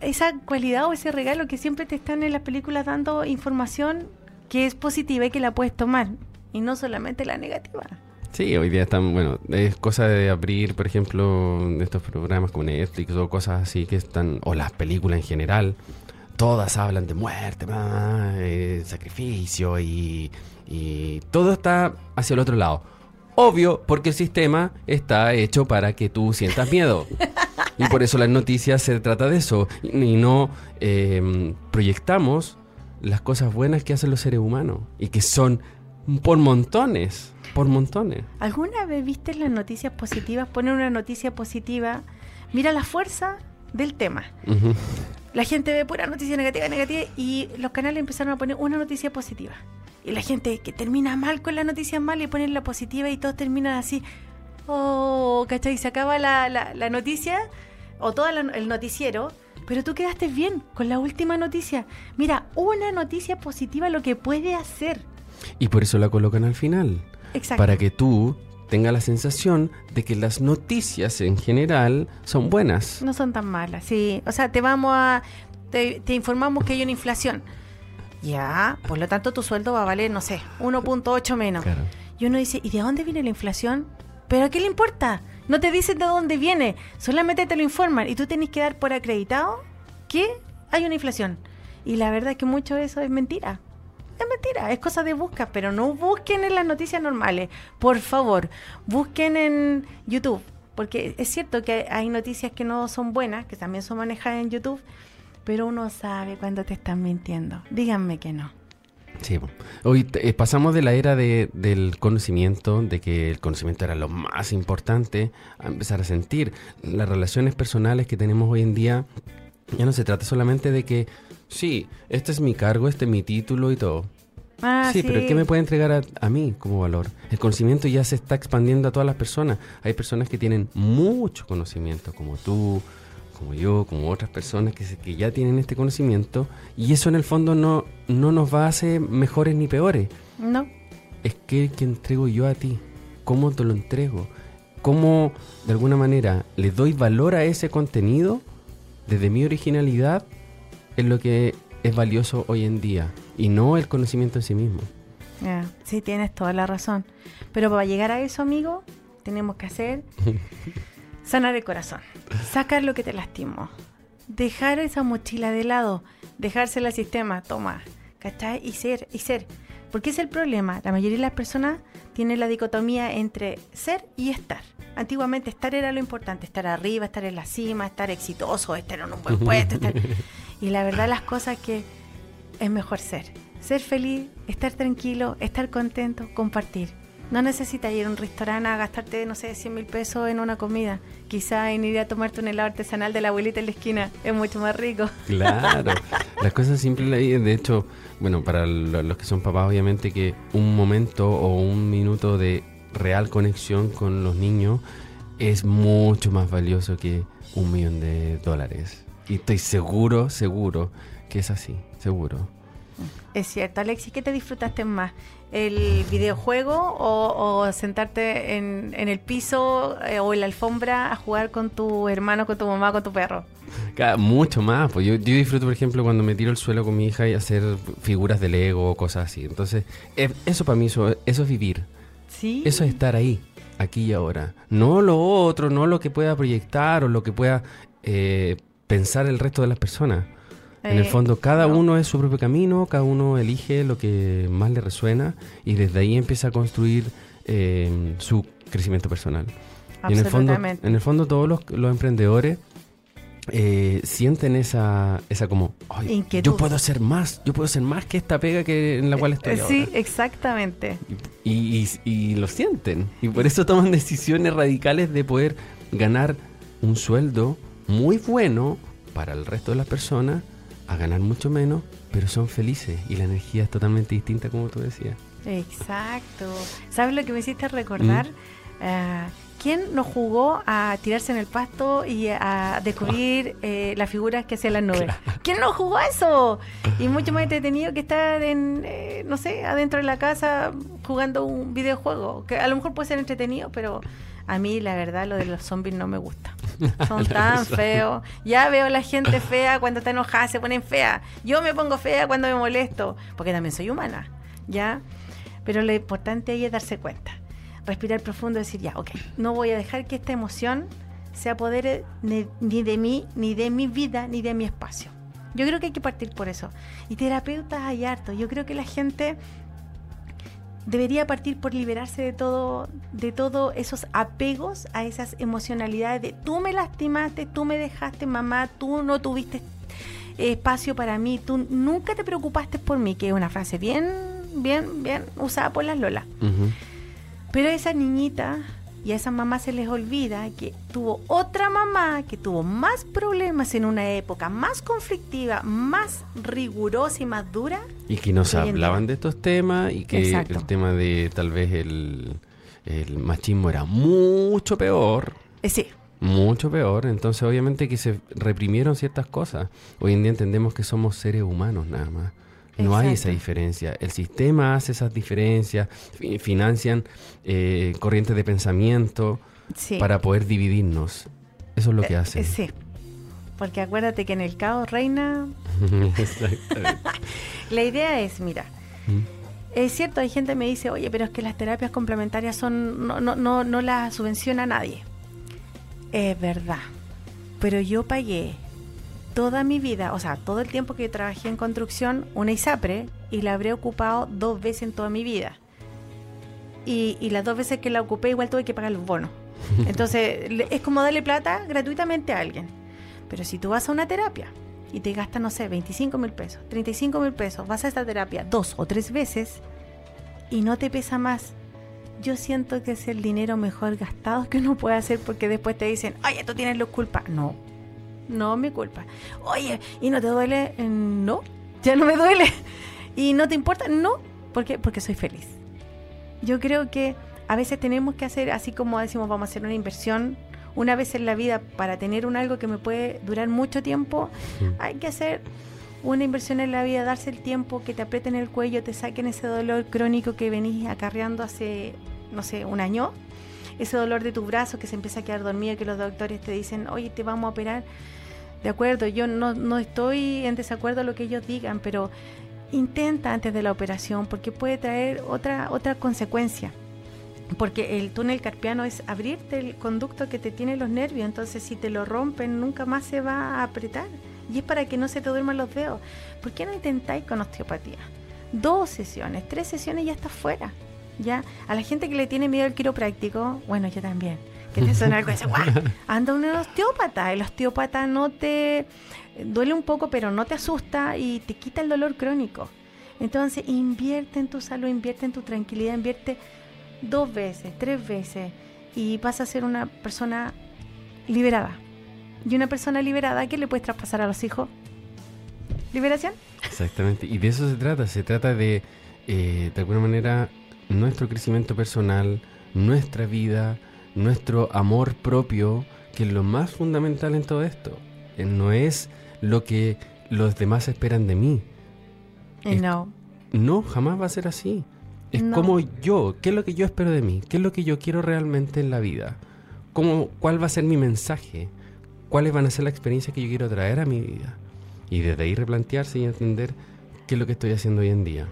esa cualidad o ese regalo que siempre te están en las películas dando información que es positiva y que la puedes tomar y no solamente la negativa. Sí, hoy día están, bueno, es cosa de abrir, por ejemplo, estos programas como Netflix o cosas así que están, o las películas en general, todas hablan de muerte, eh, sacrificio y, y todo está hacia el otro lado. Obvio, porque el sistema está hecho para que tú sientas miedo. Y por eso las noticias se trata de eso. Y no eh, proyectamos las cosas buenas que hacen los seres humanos. Y que son por montones. Por montones. ¿Alguna vez viste las noticias positivas? Poner una noticia positiva. Mira la fuerza del tema. La gente ve pura noticia negativa, negativa. Y los canales empezaron a poner una noticia positiva. Y la gente que termina mal con la noticia mal y ponen la positiva y todos terminan así. Oh, ¿cachai? Se acaba la, la noticia o todo el noticiero, pero tú quedaste bien con la última noticia. Mira, una noticia positiva lo que puede hacer. Y por eso la colocan al final. Exacto. Para que tú tengas la sensación de que las noticias en general son buenas. No son tan malas, sí. O sea, te vamos a... Te, informamos que hay una inflación. Ya, por lo tanto tu sueldo va a valer, no sé, 1.8 menos. Claro. Y uno dice, ¿y de dónde viene la inflación? ¿Pero a qué le importa? No te dicen de dónde viene, solamente te lo informan y tú tenés que dar por acreditado que hay una inflación. Y la verdad es que mucho de eso es mentira. Es mentira, es cosa de buscar, pero no busquen en las noticias normales. Por favor, busquen en YouTube, porque es cierto que hay noticias que no son buenas, que también son manejadas en YouTube, pero uno sabe cuando te están mintiendo. Díganme que no. Sí, hoy eh, pasamos de la era de- del conocimiento, de que el conocimiento era lo más importante, a empezar a sentir. Las relaciones personales que tenemos hoy en día ya no se trata solamente de que, sí, este es mi cargo, este es mi título y todo. Ah, sí, pero ¿qué me puede entregar a, a mí como valor? El conocimiento ya se está expandiendo a todas las personas. Hay personas que tienen mucho conocimiento, como tú, como yo, como otras personas que, se- que ya tienen este conocimiento, y eso en el fondo no, no nos va a hacer mejores ni peores. No. Es que que entrego yo a ti, cómo te lo entrego, cómo de alguna manera le doy valor a ese contenido desde mi originalidad es lo que es valioso hoy en día y no el conocimiento en sí mismo. Sí, tienes toda la razón. Pero para llegar a eso, amigo, tenemos que hacer sanar el corazón, sacar lo que te lastimó, dejar esa mochila de lado, dejársela al sistema, toma, ¿cachai? Y ser, y ser. Porque es el problema. La mayoría de las personas tienen la dicotomía entre ser y estar. Antiguamente estar era lo importante, estar arriba, estar en la cima, estar exitoso, estar en un buen puesto. estar- Y la verdad las cosas que es mejor ser. Ser feliz, estar tranquilo, estar contento, compartir. No necesitas ir a un restaurante a gastarte, no sé, 100 mil pesos en una comida. Quizá en ir a tomarte un helado artesanal de la abuelita en la esquina es mucho más rico. Claro, las cosas simples vida, de hecho, bueno, para lo- los que son papás, obviamente que un momento o un minuto de real conexión con los niños es mucho más valioso que un millón de dólares. Y estoy seguro, seguro que es así, seguro. Es cierto, Alexis, ¿qué te disfrutaste más? ¿El videojuego o, o sentarte en, en el piso eh, o en la alfombra a jugar con tu hermano, con tu mamá, con tu perro? Mucho más, pues yo, yo disfruto, por ejemplo, cuando me tiro al suelo con mi hija y hacer figuras de Lego o cosas así. Entonces, eh, eso para mí, eso, eso es vivir. Sí. Eso es estar ahí, aquí y ahora. No lo otro, no lo que pueda proyectar o lo que pueda eh, pensar el resto de las personas. En el Eh, fondo, cada no. uno es su propio camino, cada uno elige lo que más le resuena y desde ahí empieza a construir eh, su crecimiento personal. Y en el fondo, Absolutamente. en el fondo todos los, los emprendedores eh, sienten esa, esa como, "Ay, Inquietud. yo puedo hacer más, yo puedo hacer más que esta pega que en la cual estoy Eh, ahora. Sí, exactamente. Y, y- y lo sienten. Y por eso toman decisiones radicales de poder ganar un sueldo muy bueno para el resto de las personas, a ganar mucho menos, pero son felices. Y la energía es totalmente distinta, como tú decías. Exacto. ¿Sabes lo que me hiciste recordar? Mm. Ah, ¿Quién nos jugó a tirarse en el pasto y a descubrir eh, las figuras que hacían las nubes? ¿Quién nos jugó a eso? Y mucho más entretenido que estar en, eh, no sé, adentro de la casa jugando un videojuego. Que a lo mejor puede ser entretenido, pero a mí la verdad lo de los zombies no me gusta. Son tan feos. Ya veo a la gente fea cuando está enojada, se ponen fea. Yo me pongo fea cuando me molesto, porque también soy humana, ¿ya? Pero lo importante ahí es darse cuenta. Respirar profundo y decir, ya, ok, no voy a dejar que esta emoción se apodere ni, ni de mí, ni de mi vida, ni de mi espacio. Yo creo que hay que partir por eso. Y terapeutas hay harto. Yo creo que la gente debería partir por liberarse de todo, de todos esos apegos a esas emocionalidades de tú me lastimaste, tú me dejaste, mamá, tú no tuviste espacio para mí, tú nunca te preocupaste por mí, que es una frase bien, bien, bien usada por las Lolas. Ujú. Pero a esa niñita y a esa mamá se les olvida que tuvo otra mamá que tuvo más problemas en una época más conflictiva, más rigurosa y más dura. Y que nos hablaban de estos temas y que Exacto. el tema de tal vez el, el machismo era mucho peor. Eh, sí, Mucho peor, entonces obviamente que se reprimieron ciertas cosas. Hoy en día entendemos que somos seres humanos nada más. No hay esa diferencia. El sistema hace esas diferencias, fi- financian eh, corrientes de pensamiento sí. para poder dividirnos. Eso es lo que Eh, hacen. eh, sí. porque acuérdate que en el caos reina... la idea es, mira, mm. es cierto, hay gente que me dice, oye, pero es que las terapias complementarias son no, no, no, no las subvenciona nadie. Es verdad, pero yo pagué toda mi vida, o sea, todo el tiempo que trabajé en construcción, una ISAPRE y la habré ocupado dos veces en toda mi vida. Y, y las dos veces que la ocupé igual tuve que pagar los bonos. Entonces, es como darle plata gratuitamente a alguien. Pero si tú vas a una terapia y te gastas, no sé, 25 mil pesos, 35 mil pesos, vas a esta terapia dos o tres veces y no te pesa más, yo siento que es el dinero mejor gastado que uno puede hacer porque después te dicen, oye, tú tienes la culpa. No, no me culpa. Oye, ¿y no te duele? Eh, no, ya no me duele. ¿Y no te importa? No, porque porque soy feliz. Yo creo que a veces tenemos que hacer, así como decimos, vamos a hacer una inversión una vez en la vida para tener un algo que me puede durar mucho tiempo, hay que hacer una inversión en la vida, darse el tiempo, que te aprieten el cuello, te saquen ese dolor crónico que venís acarreando hace, no sé, un año, ese dolor de tu brazo que se empieza a quedar dormido, que los doctores te dicen, oye, te vamos a operar. De acuerdo, yo no, no estoy en desacuerdo a lo que ellos digan, pero intenta antes de la operación porque puede traer otra, otra consecuencia porque el túnel carpiano es abrirte el conducto que te tiene los nervios, entonces si te lo rompen nunca más se va a apretar. Y es para que no se te duerman los dedos. ¿Por qué no intentáis con osteopatía? Dos sesiones, tres sesiones y ya estás fuera. Ya, a la gente que le tiene miedo al quiropráctico, bueno, yo también, que te suena algo anda un osteópata. El osteópata no te duele un poco, pero no te asusta y te quita el dolor crónico. Entonces, invierte en tu salud, invierte en tu tranquilidad, invierte dos veces, tres veces y vas a ser una persona liberada. Y una persona liberada, ¿qué le puedes traspasar a los hijos? ¿Liberación? Exactamente, y de eso se trata, se trata de, eh, de alguna manera, nuestro crecimiento personal, nuestra vida, nuestro amor propio, que es lo más fundamental en todo esto. Eh, no es lo que los demás esperan de mí. no. No, jamás va a ser así. Es como yo, ¿qué es lo que yo espero de mí? ¿Qué es lo que yo quiero realmente en la vida? ¿Cómo, ¿Cuál va a ser mi mensaje? ¿Cuáles van a ser las experiencias que yo quiero traer a mi vida? Y desde ahí replantearse y entender qué es lo que estoy haciendo hoy en día.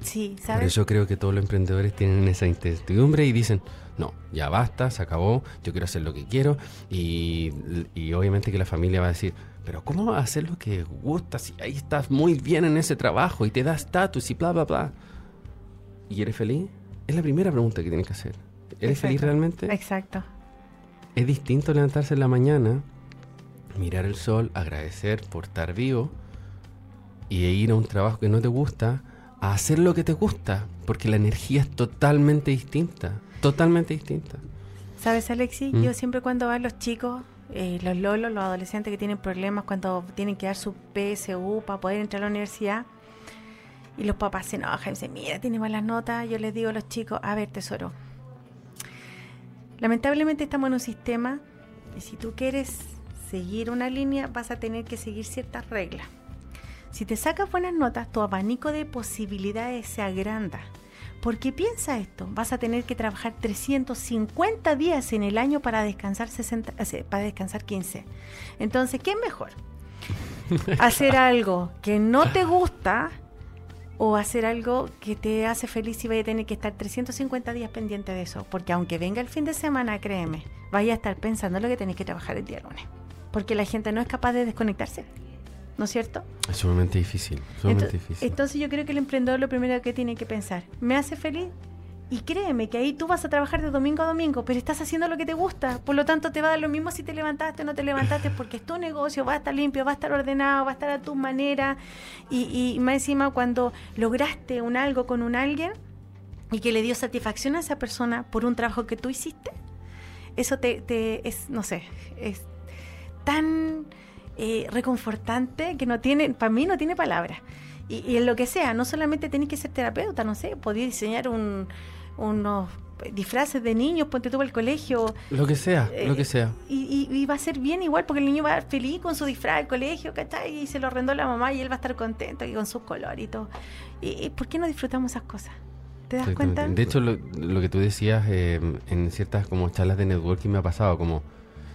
Sí, ¿sabes? Por eso creo que todos los emprendedores tienen esa incertidumbre y dicen, no, ya basta, se acabó, yo quiero hacer lo que quiero y, y obviamente que la familia va a decir, pero ¿cómo vas a hacer lo que gusta si ahí estás muy bien en ese trabajo y te da estatus y bla, bla, bla? ¿Y eres feliz? Es la primera pregunta que tienes que hacer. ¿Eres feliz realmente? Exacto. Es distinto levantarse en la mañana, mirar el sol, agradecer por estar vivo y ir a un trabajo que no te gusta a hacer lo que te gusta, porque la energía es totalmente distinta, totalmente distinta. ¿Sabes, Alexi? ¿Mm? Yo siempre cuando van los chicos, eh, los lolos, los adolescentes que tienen problemas cuando tienen que dar su PSU para poder entrar a la universidad, y los papás se enojan y dicen, mira, tiene malas notas. Yo les digo a los chicos, a ver, tesoro. Lamentablemente estamos en un sistema y si tú quieres seguir una línea vas a tener que seguir ciertas reglas. Si te sacas buenas notas, tu abanico de posibilidades se agranda. Porque piensa esto, vas a tener que trabajar 350 días en el año para descansar 60, para descansar 15. Entonces, ¿qué es mejor? Hacer algo que no te gusta o hacer algo que te hace feliz y vaya a tener que estar 350 días pendiente de eso. Porque aunque venga el fin de semana, créeme, vaya a estar pensando en lo que tenéis que trabajar el día lunes. Porque la gente no es capaz de desconectarse. ¿No es cierto? Es sumamente difícil, sumamente entonces, difícil. Entonces yo creo que el emprendedor lo primero que tiene que pensar, ¿me hace feliz? Y créeme que ahí tú vas a trabajar de domingo a domingo, pero estás haciendo lo que te gusta. Por lo tanto, te va a dar lo mismo si te levantaste o no te levantaste, porque es tu negocio, va a estar limpio, va a estar ordenado, va a estar a tu manera. Y, y más encima, cuando lograste un algo con un alguien y que le dio satisfacción a esa persona por un trabajo que tú hiciste, eso te, te es, no sé, es tan eh, reconfortante que no tiene, para mí no tiene palabras. Y, y, en lo que sea, no solamente tenés que ser terapeuta, no sé, podías diseñar un, unos disfraces de niños, ponte tú al colegio. Lo que sea, lo que eh, sea. Y, va a ser bien igual, porque el niño va a estar feliz con su disfraz al colegio, ¿cachai? Y se lo arrendó la mamá y él va a estar contento y con sus colores y todo. ¿Y, por qué no disfrutamos esas cosas? ¿Te das cuenta? De hecho, lo, que tú decías eh, en ciertas como charlas de networking me ha pasado, como,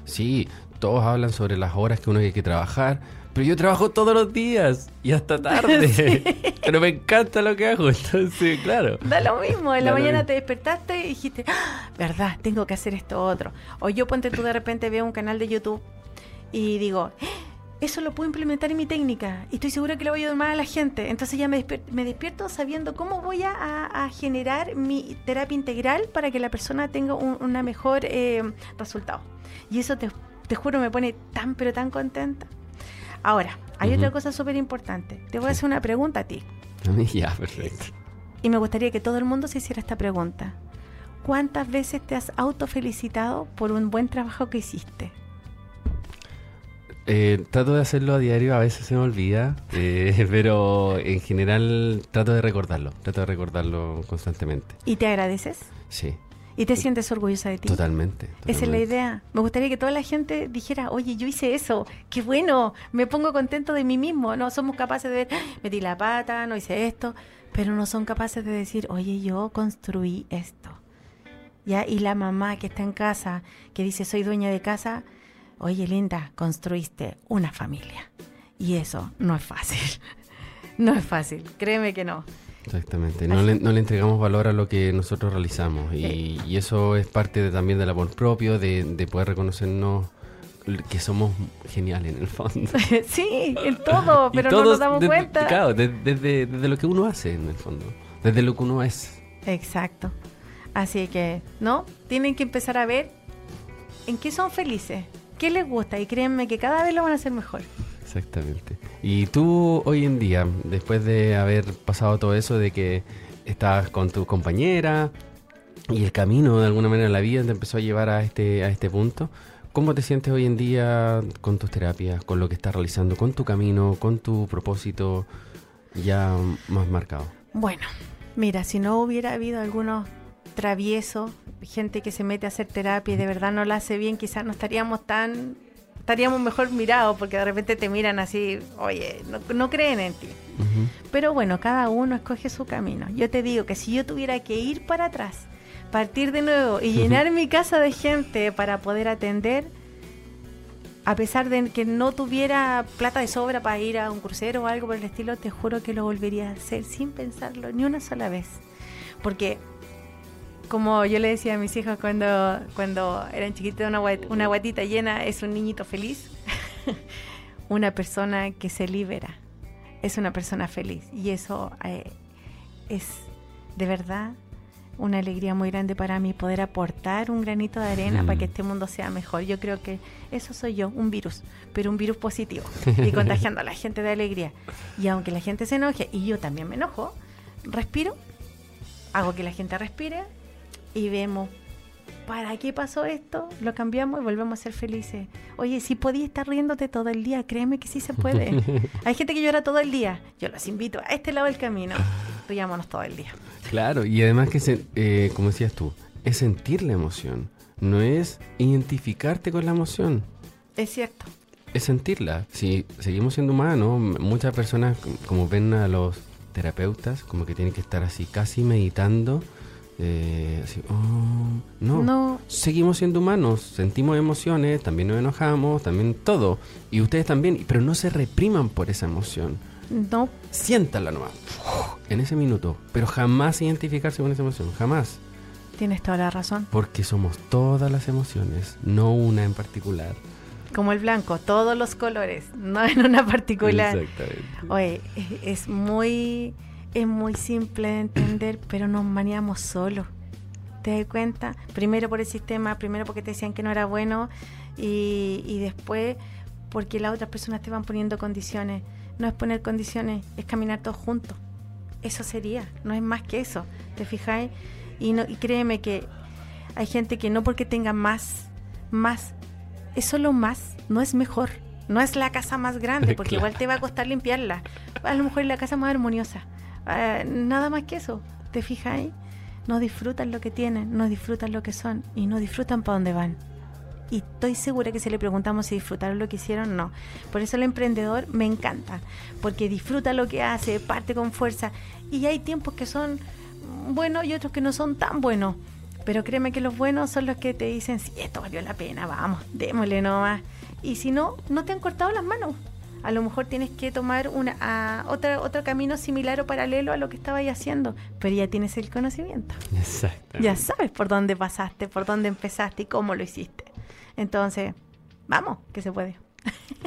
sí, todos hablan sobre las horas que uno hay que trabajar, pero yo trabajo todos los días y hasta tarde. Pero me encanta lo que hago, entonces, claro. Da lo mismo, en la mañana te despertaste y dijiste, ¡Ah! verdad, tengo que hacer esto otro. O yo ponte tú de repente veo un canal de YouTube y digo, ¡Ah! eso lo puedo implementar en mi técnica y estoy segura que le voy a ayudar a la gente. Entonces ya me, despierto, sabiendo cómo voy a, generar mi terapia integral para que la persona tenga un una mejor eh, resultado. Y eso te, te juro me pone tan pero tan contenta. Ahora, hay otra cosa súper importante. Te voy a hacer una pregunta a ti. ya, perfecto. Y me gustaría que todo el mundo se hiciera esta pregunta. ¿Cuántas veces te has autofelicitado por un buen trabajo que hiciste? Eh, trato de hacerlo a diario, a veces se me olvida, eh, pero en general trato de recordarlo, trato de recordarlo constantemente. ¿Y te agradeces? Sí. ¿Y te sientes orgullosa de ti? Totalmente, Esa es la idea. Me gustaría que toda la gente dijera, oye, yo hice eso, qué bueno, me pongo contento de mí mismo. No somos capaces de ver, metí la pata, no hice esto, pero no son capaces de decir, oye, yo construí esto. ¿Ya? Y la mamá que está en casa, que dice, soy dueña de casa, oye, linda, construiste una familia. Y eso no es fácil. no es fácil, créeme que no. Exactamente, no le, no le, entregamos valor a lo que nosotros realizamos y, eso es parte también del amor propio, de, poder reconocernos que somos geniales en el fondo. sí, en todo, pero no nos damos cuenta. Claro, desde, desde lo que uno hace en el fondo, desde lo que uno es. Exacto. Así que, ¿no? Tienen que empezar a ver en qué son felices, qué les gusta y créanme que cada vez lo van a hacer mejor. Exactamente. Y tú hoy en día, después de haber pasado todo eso, de que estás con tu compañera y el camino de alguna manera la vida te empezó a llevar a este, a este punto, ¿cómo te sientes hoy en día con tus terapias, con lo que estás realizando, con tu camino, con tu propósito ya más marcado? Bueno, mira, si no hubiera habido algunos traviesos, gente que se mete a hacer terapia y de verdad no la hace bien, quizás no estaríamos tan estaríamos mejor mirados porque de repente te miran así, oye, no, creen en ti. Pero bueno, cada uno escoge su camino. Yo te digo que si yo tuviera que ir para atrás, partir de nuevo y llenar mi casa de gente para poder atender, a pesar de que no tuviera plata de sobra para ir a un crucero o algo por el estilo, te juro que lo volvería a hacer sin pensarlo ni una sola vez. Porque como yo le decía a mis hijos cuando, cuando eran chiquitos, una, una guatita llena es un niñito feliz. una persona que se libera es una persona feliz. Y eso eh, es de verdad una alegría muy grande para mí poder aportar un granito de arena para que mm. este mundo sea mejor. Yo creo que eso soy yo, un virus, pero un virus positivo y contagiando a la gente de alegría. Y aunque la gente se enoje y yo también me enojo, respiro, hago que la gente respire y vemos, ¿para qué pasó esto? Lo cambiamos y volvemos a ser felices. Oye, si podías estar riéndote todo el día, créeme que sí se puede. Hay gente que llora todo el día. Yo los invito a este lado del camino. Riámonos todo el día. Claro, y además que, eh, como decías tú, es sentir la emoción, no es identificarte con la emoción. Es cierto. Es sentirla. Si seguimos siendo humanos, muchas personas, como ven a los terapeutas, como que tienen que estar así casi meditando eh, oh, no. seguimos siendo humanos, sentimos emociones, también nos enojamos, también todo. Y ustedes también, pero no se repriman por esa emoción. No. Siéntala nomás, en ese minuto, pero jamás identificarse con esa emoción, jamás. Tienes toda la razón. Porque somos todas las emociones, no una en particular. Como el blanco, todos los colores, no en una particular. Exactamente. Oye, es muy es muy simple de entender, pero nos maniamos solo. ¿Te das cuenta? Primero por el sistema, primero porque te decían que no era bueno y, después porque las otras personas te van poniendo condiciones. No es poner condiciones, es caminar todos juntos. Eso sería, no es más que eso. ¿Te fijáis? Y, no, y créeme que hay gente que no porque tenga más, más, es solo más, no es mejor. No es la casa más grande, porque igual te va a costar limpiarla. A lo mejor es la casa más armoniosa. Eh, nada más que eso. ¿Te fijas No disfrutan lo que tienen, no disfrutan lo que son y no disfrutan para dónde van. Y estoy segura que si le preguntamos si disfrutaron lo que hicieron, no. Por eso el emprendedor me encanta, porque disfruta lo que hace, parte con fuerza. Y hay tiempos que son buenos y otros que no son tan buenos. Pero créeme que los buenos son los que te dicen, sí, esto valió la pena, vamos, démosle nomás. y si no, no te han cortado las manos. A lo mejor tienes que tomar una, a, otra, otro camino similar o paralelo a lo que estabas haciendo, pero ya tienes el conocimiento. Exacto. Ya sabes por dónde pasaste, por dónde empezaste y cómo lo hiciste. Entonces, vamos, que se puede.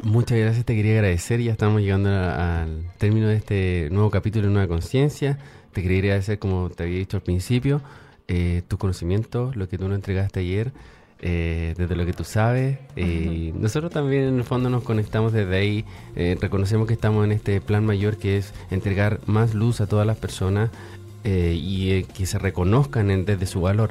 Muchas gracias, te quería agradecer. Ya estamos llegando a- al término de este nuevo capítulo de Nueva Conciencia. Te quería agradecer, como te había dicho al principio, eh, tus conocimientos, lo que tú nos entregaste ayer, eh, desde lo que tú sabes. eh, Nosotros también, en el fondo, nos conectamos desde ahí. eh, reconocemos que estamos en este plan mayor que es entregar más luz a todas las personas eh, y eh, que se reconozcan en- desde su valor.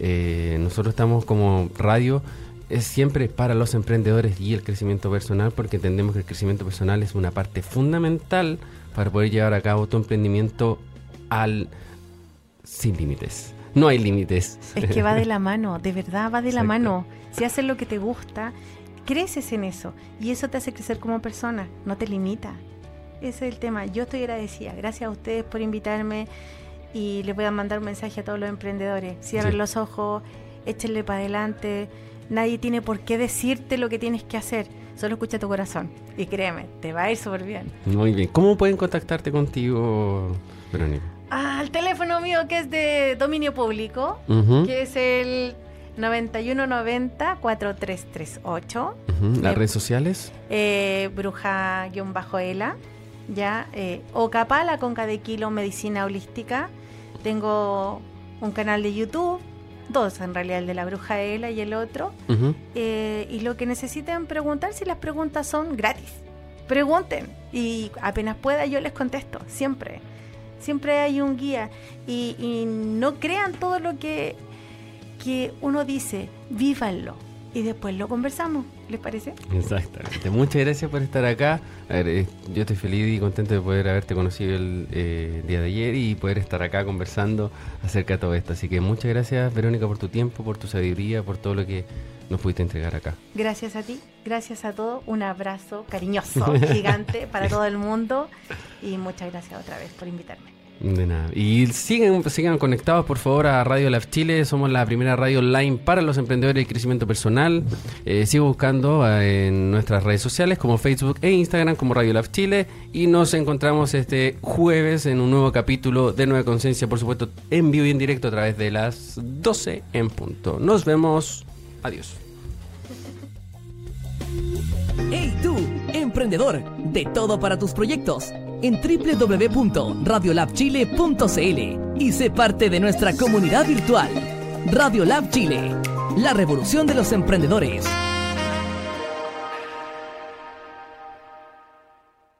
Nosotros estamos como radio es siempre para los emprendedores y el crecimiento personal porque entendemos que el crecimiento personal es una parte fundamental para poder llevar a cabo tu emprendimiento al sin límites. No hay límites. Es que va de la mano, de verdad va de la mano. Si haces lo que te gusta, creces en eso y eso te hace crecer como persona, no te limita. Ese es el tema. Yo estoy agradecida. Gracias a ustedes por invitarme y les voy a mandar un mensaje a todos los emprendedores. Cierren Sí. los ojos, échenle para adelante. Nadie tiene por qué decirte lo que tienes que hacer. Solo escucha tu corazón. Y créeme, te va a ir súper bien. Muy bien. ¿Cómo pueden contactarte contigo, Verónica? El teléfono mío que es de dominio público, que es el 9190-4338. ujú. ¿Las eh, redes sociales? eh, bruja-ela, ya, eh, Ocapala con cada kilo medicina holística. Tengo un canal de YouTube, dos en realidad, el de la bruja Ela y el otro. Eh, y lo que necesiten preguntar, si las preguntas son gratis, pregunten y apenas pueda yo les contesto, siempre. Siempre hay un guía y, y no crean todo lo que, que uno dice, vívanlo y después lo conversamos, ¿les parece? Exactamente. Muchas gracias por estar acá. Eh, yo estoy feliz y contento de poder haberte conocido el eh, día de ayer y poder estar acá conversando acerca de todo esto. Así que muchas gracias, Verónica, por tu tiempo, por tu sabiduría, por todo lo que nos pudiste entregar acá. Gracias a ti, gracias a todos, un abrazo cariñoso, gigante para todo el mundo y muchas gracias otra vez por invitarme. De nada. Y sigan, sigan conectados, por favor, a Radio Lab Chile. Somos la primera radio online para los emprendedores y crecimiento personal. Eh, sigo buscando eh, en nuestras redes sociales como Facebook e Instagram como Radio Lab Chile. Y nos encontramos este jueves en un nuevo capítulo de Nueva Conciencia, por supuesto, en vivo y en directo a través de las 12 en punto. Nos vemos. Adiós. ¡Hey tú, emprendedor! De todo para tus proyectos en www.radiolabchile.cl y sé parte de nuestra comunidad virtual. Radio Lab Chile, la revolución de los emprendedores.